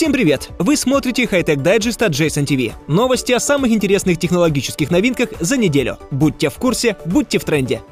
Всем привет! Вы смотрите Хайтек Дайджест от Jason TV. Новости о самых интересных технологических новинках за неделю. Будьте в курсе, будьте в тренде.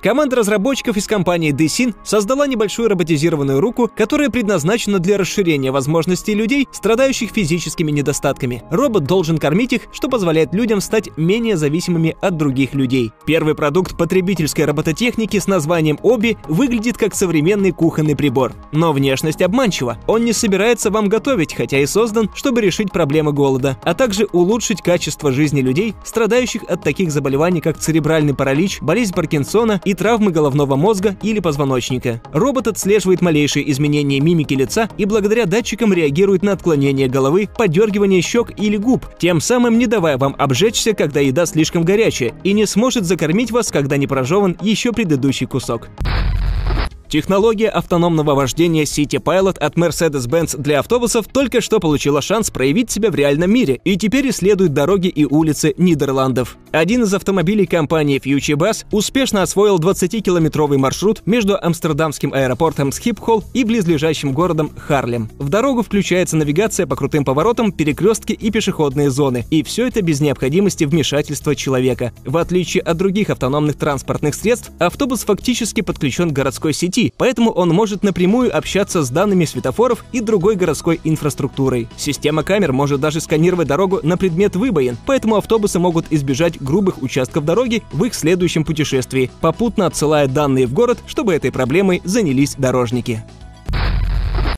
Команда разработчиков из компании DeSyn создала небольшую роботизированную руку, которая предназначена для расширения возможностей людей, страдающих физическими недостатками. Робот должен кормить их, что позволяет людям стать менее зависимыми от других людей. Первый продукт потребительской робототехники с названием Оби выглядит как современный кухонный прибор. Но внешность обманчива. Он не собирается вам готовить, хотя и создан, чтобы решить проблемы голода, а также улучшить качество жизни людей, страдающих от таких заболеваний, как церебральный паралич, болезнь Паркинсона и травмы головного мозга или позвоночника. Робот отслеживает малейшие изменения мимики лица и благодаря датчикам реагирует на отклонение головы, подергивание щек или губ, тем самым не давая вам обжечься, когда еда слишком горячая, и не сможет закормить вас, когда не прожеван еще предыдущий кусок. Технология автономного вождения City Pilot от Mercedes-Benz для автобусов только что получила шанс проявить себя в реальном мире и теперь исследует дороги и улицы Нидерландов. Один из автомобилей компании FutureBus успешно освоил 20-километровый маршрут между амстердамским аэропортом Схипхолл и близлежащим городом Харлем. В дорогу включается навигация по крутым поворотам, перекрестки и пешеходные зоны, и все это без необходимости вмешательства человека. В отличие от других автономных транспортных средств, автобус фактически подключен к городской сети, поэтому он может напрямую общаться с данными светофоров и другой городской инфраструктурой. Система камер может даже сканировать дорогу на предмет выбоин, поэтому автобусы могут избежать грубых участков дороги в их следующем путешествии, попутно отсылая данные в город, чтобы этой проблемой занялись дорожники.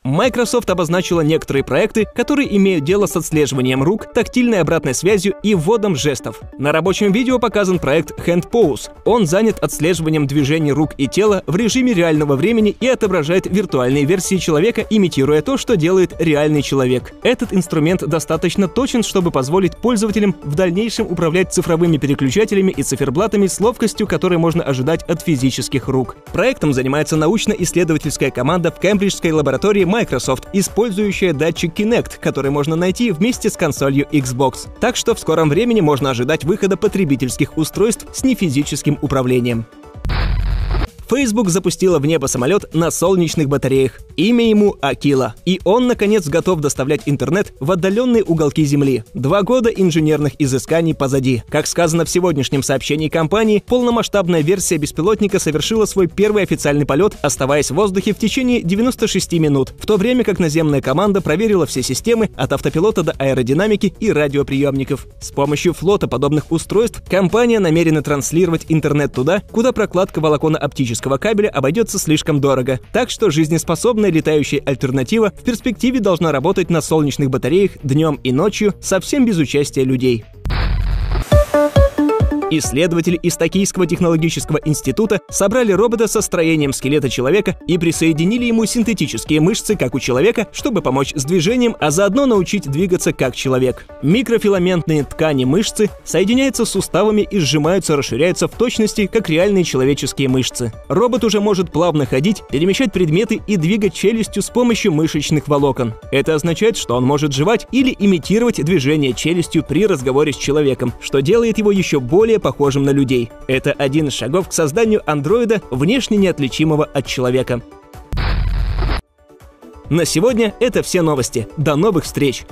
Microsoft обозначила некоторые проекты, которые имеют дело с отслеживанием рук, тактильной обратной связью и вводом жестов. На рабочем видео показан проект Hand Pose. Он занят отслеживанием движений рук и тела в режиме реального времени и отображает виртуальные версии человека, имитируя то, что делает реальный человек. Этот инструмент достаточно точен, чтобы позволить пользователям в дальнейшем управлять цифровыми переключателями и циферблатами с ловкостью, которой можно ожидать от физических рук. Проектом занимается научно-исследовательская команда в Кембриджской лаборатории Microsoft, использующая датчик Kinect, который можно найти вместе с консолью Xbox. Так что в скором времени можно ожидать выхода потребительских устройств с нефизическим управлением. Facebook запустила в небо самолет на солнечных батареях. Имя ему Акила. И он, наконец, готов доставлять интернет в отдаленные уголки Земли. Два года инженерных изысканий позади. Как сказано в сегодняшнем сообщении компании, полномасштабная версия беспилотника совершила свой первый официальный полет, оставаясь в воздухе в течение 96 минут, в то время как наземная команда проверила все системы от автопилота до аэродинамики и радиоприемников. С помощью флота подобных устройств компания намерена транслировать интернет туда, куда прокладка волоконно-оптического оптического кабеля обойдется слишком дорого. Так что жизнеспособная летающая альтернатива в перспективе должна работать на солнечных батареях днем и ночью совсем без участия людей. Исследователи из Токийского технологического института собрали робота со строением скелета человека и присоединили ему синтетические мышцы, как у человека, чтобы помочь с движением, а заодно научить двигаться как человек. Микрофиламентные ткани мышцы соединяются с суставами и сжимаются, расширяются в точности, как реальные человеческие мышцы. Робот уже может плавно ходить, перемещать предметы и двигать челюстью с помощью мышечных волокон. Это означает, что он может жевать или имитировать движение челюстью при разговоре с человеком, что делает его еще более похожим на людей. Это один из шагов к созданию андроида, внешне неотличимого от человека. На сегодня это все новости. До новых встреч!